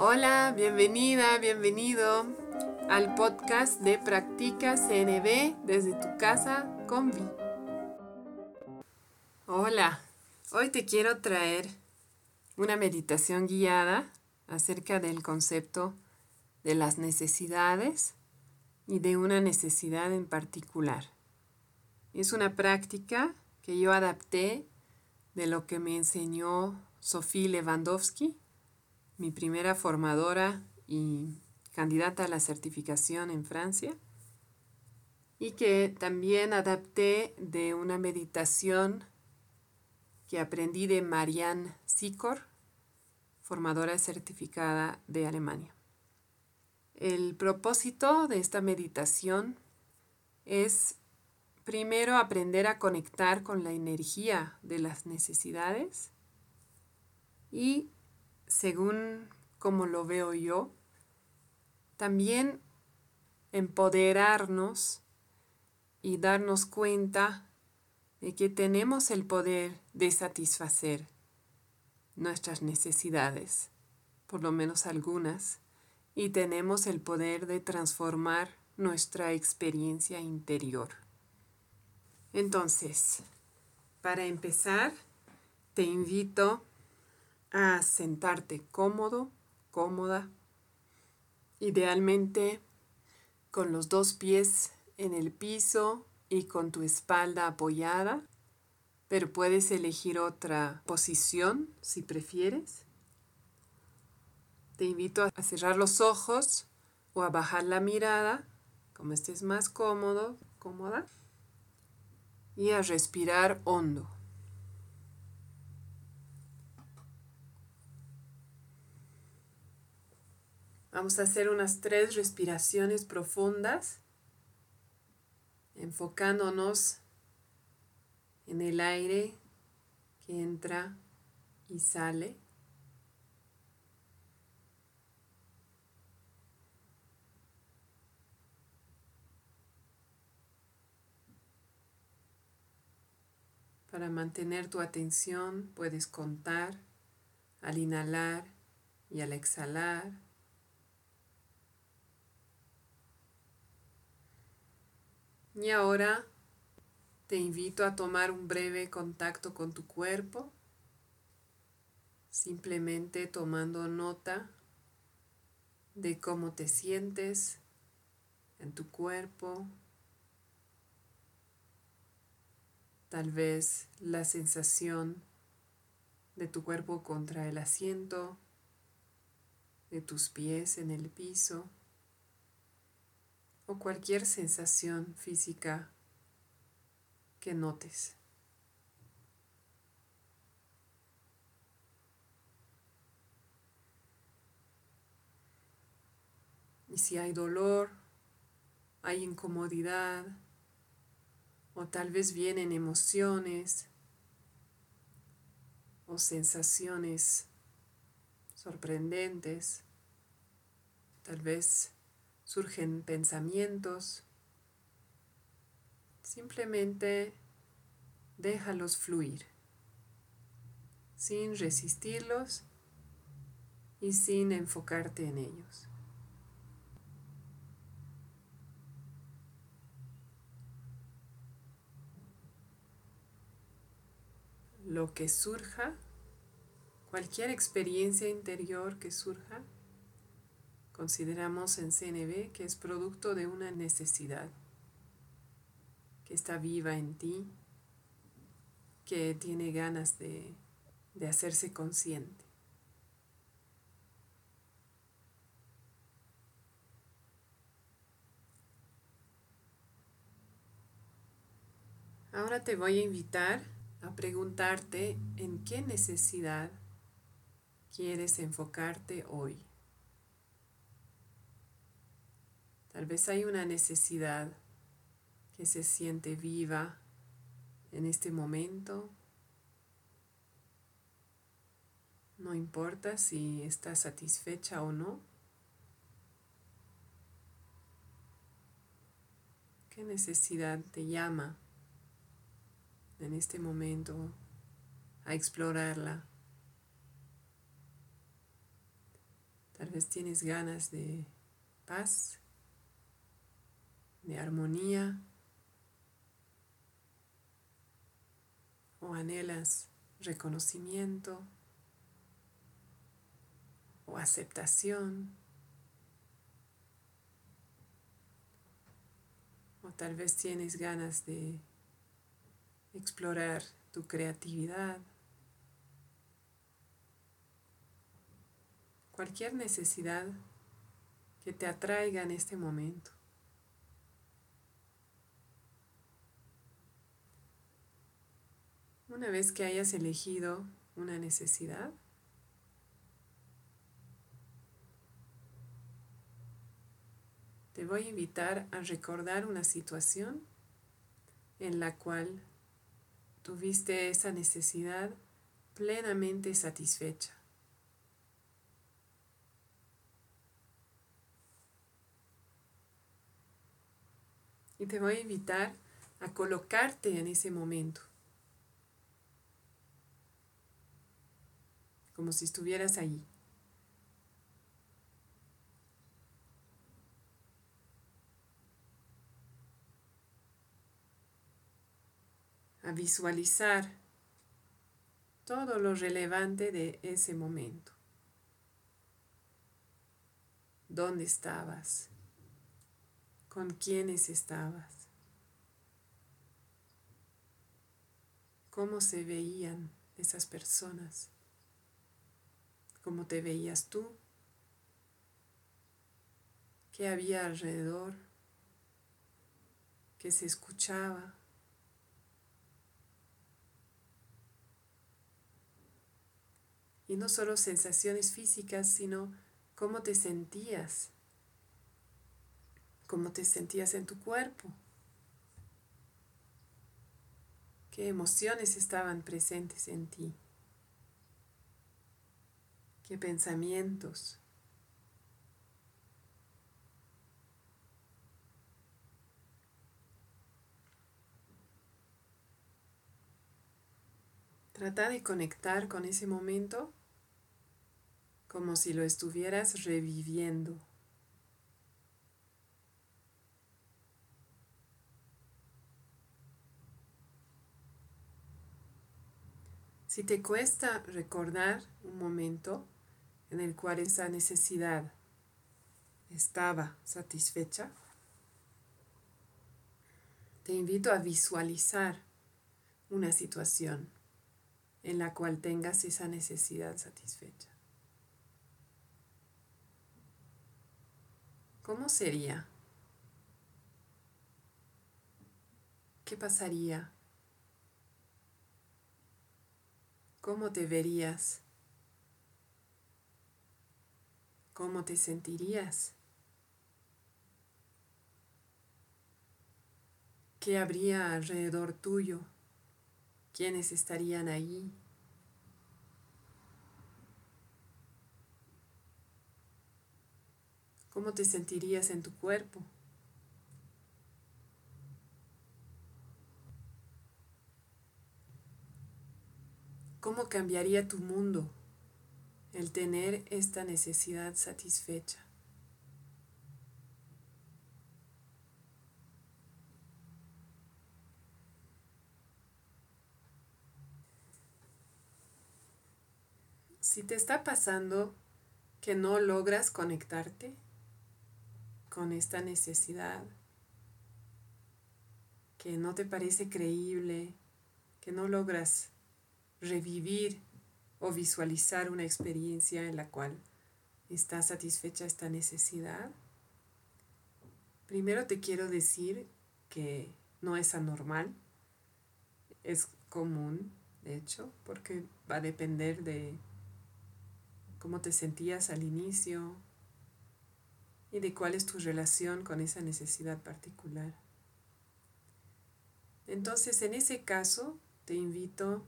Hola, bienvenida, bienvenido al podcast de Practica CNB desde tu casa con Vi. Hola, hoy te quiero traer una meditación guiada acerca del concepto de las necesidades y de una necesidad en particular. Es una práctica que yo adapté de lo que me enseñó Sofía Lewandowski mi primera formadora y candidata a la certificación en Francia y que también adapté de una meditación que aprendí de Marianne Sikor, formadora certificada de Alemania. El propósito de esta meditación es primero aprender a conectar con la energía de las necesidades y según como lo veo yo, también empoderarnos y darnos cuenta de que tenemos el poder de satisfacer nuestras necesidades, por lo menos algunas, y tenemos el poder de transformar nuestra experiencia interior. Entonces, para empezar, te invito a sentarte cómodo, cómoda, idealmente con los dos pies en el piso y con tu espalda apoyada, pero puedes elegir otra posición si prefieres. Te invito a cerrar los ojos o a bajar la mirada, como estés más cómodo, cómoda, y a respirar hondo. Vamos a hacer unas tres respiraciones profundas, enfocándonos en el aire que entra y sale. Para mantener tu atención puedes contar al inhalar y al exhalar. Y ahora te invito a tomar un breve contacto con tu cuerpo, simplemente tomando nota de cómo te sientes en tu cuerpo, tal vez la sensación de tu cuerpo contra el asiento, de tus pies en el piso o cualquier sensación física que notes. Y si hay dolor, hay incomodidad, o tal vez vienen emociones o sensaciones sorprendentes, tal vez surgen pensamientos, simplemente déjalos fluir, sin resistirlos y sin enfocarte en ellos. Lo que surja, cualquier experiencia interior que surja, Consideramos en CNB que es producto de una necesidad que está viva en ti, que tiene ganas de, de hacerse consciente. Ahora te voy a invitar a preguntarte en qué necesidad quieres enfocarte hoy. Tal vez hay una necesidad que se siente viva en este momento. No importa si está satisfecha o no. ¿Qué necesidad te llama en este momento a explorarla? Tal vez tienes ganas de paz, de armonía, o anhelas reconocimiento o aceptación. O tal vez tienes ganas de explorar tu creatividad. Cualquier necesidad que te atraiga en este momento. Una vez que hayas elegido una necesidad, te voy a invitar a recordar una situación en la cual tuviste esa necesidad plenamente satisfecha. Y te voy a invitar a colocarte en ese momento. Como si estuvieras allí. A visualizar todo lo relevante de ese momento. ¿Dónde estabas? ¿Con quiénes estabas? ¿Cómo se veían esas personas? Cómo te veías tú, qué había alrededor, qué se escuchaba. Y no solo sensaciones físicas, sino cómo te sentías, cómo te sentías en tu cuerpo, qué emociones estaban presentes en ti qué pensamientos. Trata de conectar con ese momento como si lo estuvieras reviviendo. Si te cuesta recordar un momento, en el cual esa necesidad estaba satisfecha, te invito a visualizar una situación en la cual tengas esa necesidad satisfecha. ¿Cómo sería? ¿Qué pasaría? ¿Cómo te verías? ¿Cómo te sentirías? ¿Qué habría alrededor tuyo? ¿Quiénes estarían ahí? ¿Cómo te sentirías en tu cuerpo? ¿Cómo cambiaría tu mundo? El tener esta necesidad satisfecha. Si te está pasando que no logras conectarte con esta necesidad, que no te parece creíble, que no logras revivir o visualizar una experiencia en la cual está satisfecha esta necesidad, primero te quiero decir que no es anormal, es común, de hecho, porque va a depender de cómo te sentías al inicio y de cuál es tu relación con esa necesidad particular. Entonces, en ese caso, te invito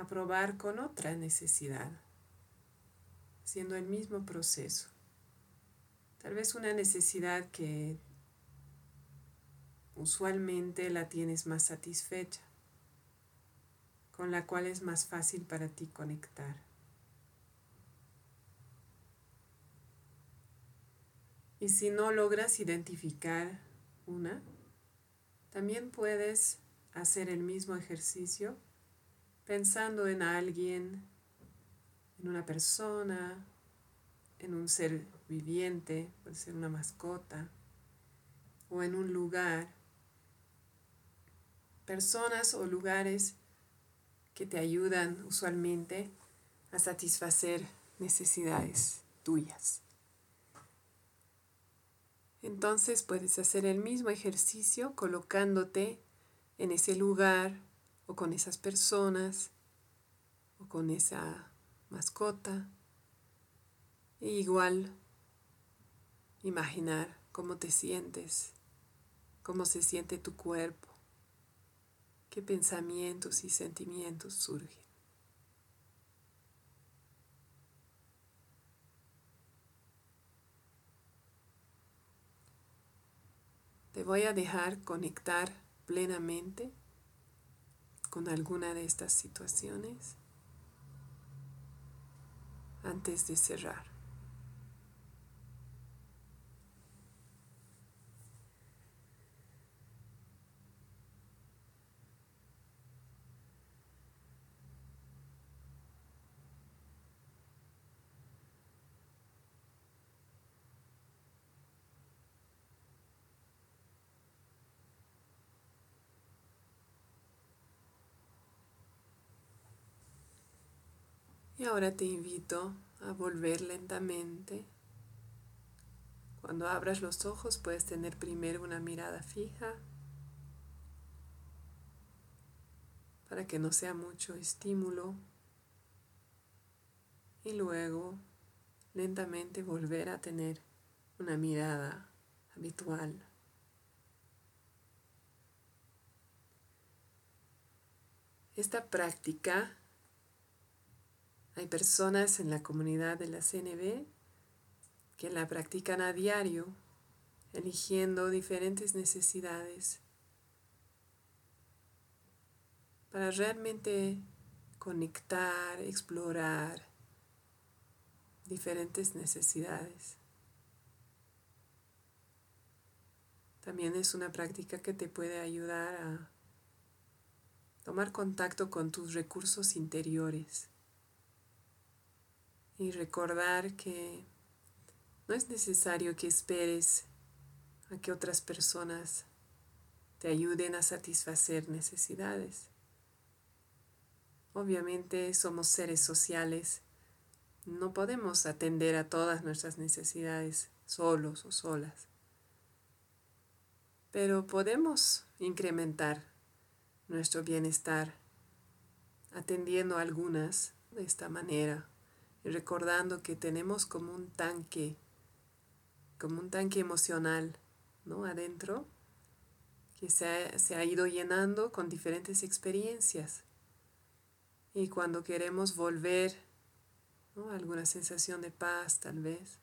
a probar con otra necesidad, siendo el mismo proceso. Tal vez una necesidad que usualmente la tienes más satisfecha, con la cual es más fácil para ti conectar. Y si no logras identificar una, también puedes hacer el mismo ejercicio pensando en alguien, en una persona, en un ser viviente, puede ser una mascota, o en un lugar, personas o lugares que te ayudan usualmente a satisfacer necesidades tuyas. Entonces puedes hacer el mismo ejercicio colocándote en ese lugar o con esas personas o con esa mascota. E igual imaginar cómo te sientes, cómo se siente tu cuerpo, qué pensamientos y sentimientos surgen. Te voy a dejar conectar plenamente con alguna de estas situaciones antes de cerrar. Y ahora te invito a volver lentamente. Cuando abras los ojos puedes tener primero una mirada fija para que no sea mucho estímulo y luego lentamente volver a tener una mirada habitual. Esta práctica hay personas en la comunidad de la CNB que la practican a diario, eligiendo diferentes necesidades para realmente conectar, explorar diferentes necesidades. También es una práctica que te puede ayudar a tomar contacto con tus recursos interiores y recordar que no es necesario que esperes a que otras personas te ayuden a satisfacer necesidades. Obviamente somos seres sociales, no podemos atender a todas nuestras necesidades solos o solas, pero podemos incrementar nuestro bienestar atendiendo algunas de esta manera recordando que tenemos como un tanque, como un tanque emocional, ¿no? Adentro, que se ha, se ha ido llenando con diferentes experiencias. Y cuando queremos volver, ¿no? Alguna sensación de paz tal vez,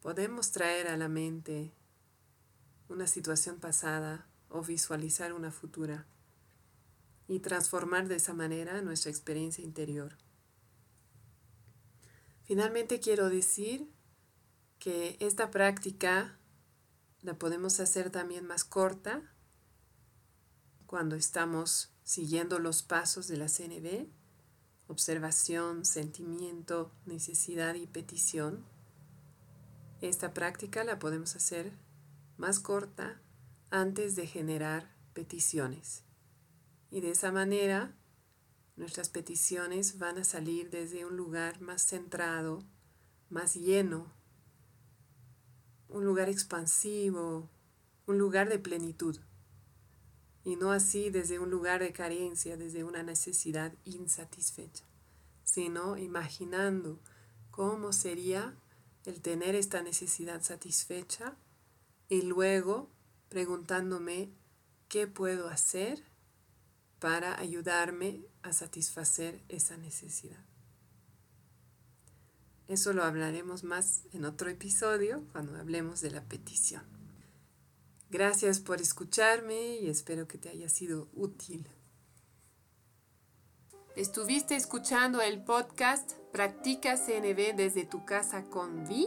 podemos traer a la mente una situación pasada o visualizar una futura y transformar de esa manera nuestra experiencia interior. Finalmente quiero decir que esta práctica la podemos hacer también más corta cuando estamos siguiendo los pasos de la CNB, observación, sentimiento, necesidad y petición. Esta práctica la podemos hacer más corta antes de generar peticiones. Y de esa manera Nuestras peticiones van a salir desde un lugar más centrado, más lleno, un lugar expansivo, un lugar de plenitud. Y no así desde un lugar de carencia, desde una necesidad insatisfecha, sino imaginando cómo sería el tener esta necesidad satisfecha y luego preguntándome qué puedo hacer para ayudarme a satisfacer esa necesidad. Eso lo hablaremos más en otro episodio cuando hablemos de la petición. Gracias por escucharme y espero que te haya sido útil. Estuviste escuchando el podcast Practica CNB desde tu casa con Vi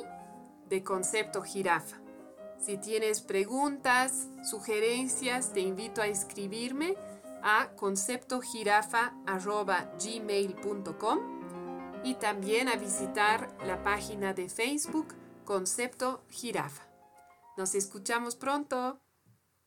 de Concepto Jirafa. Si tienes preguntas, sugerencias, te invito a escribirme a conceptojirafa.gmail.com y también a visitar la página de Facebook Concepto Jirafa. Nos escuchamos pronto.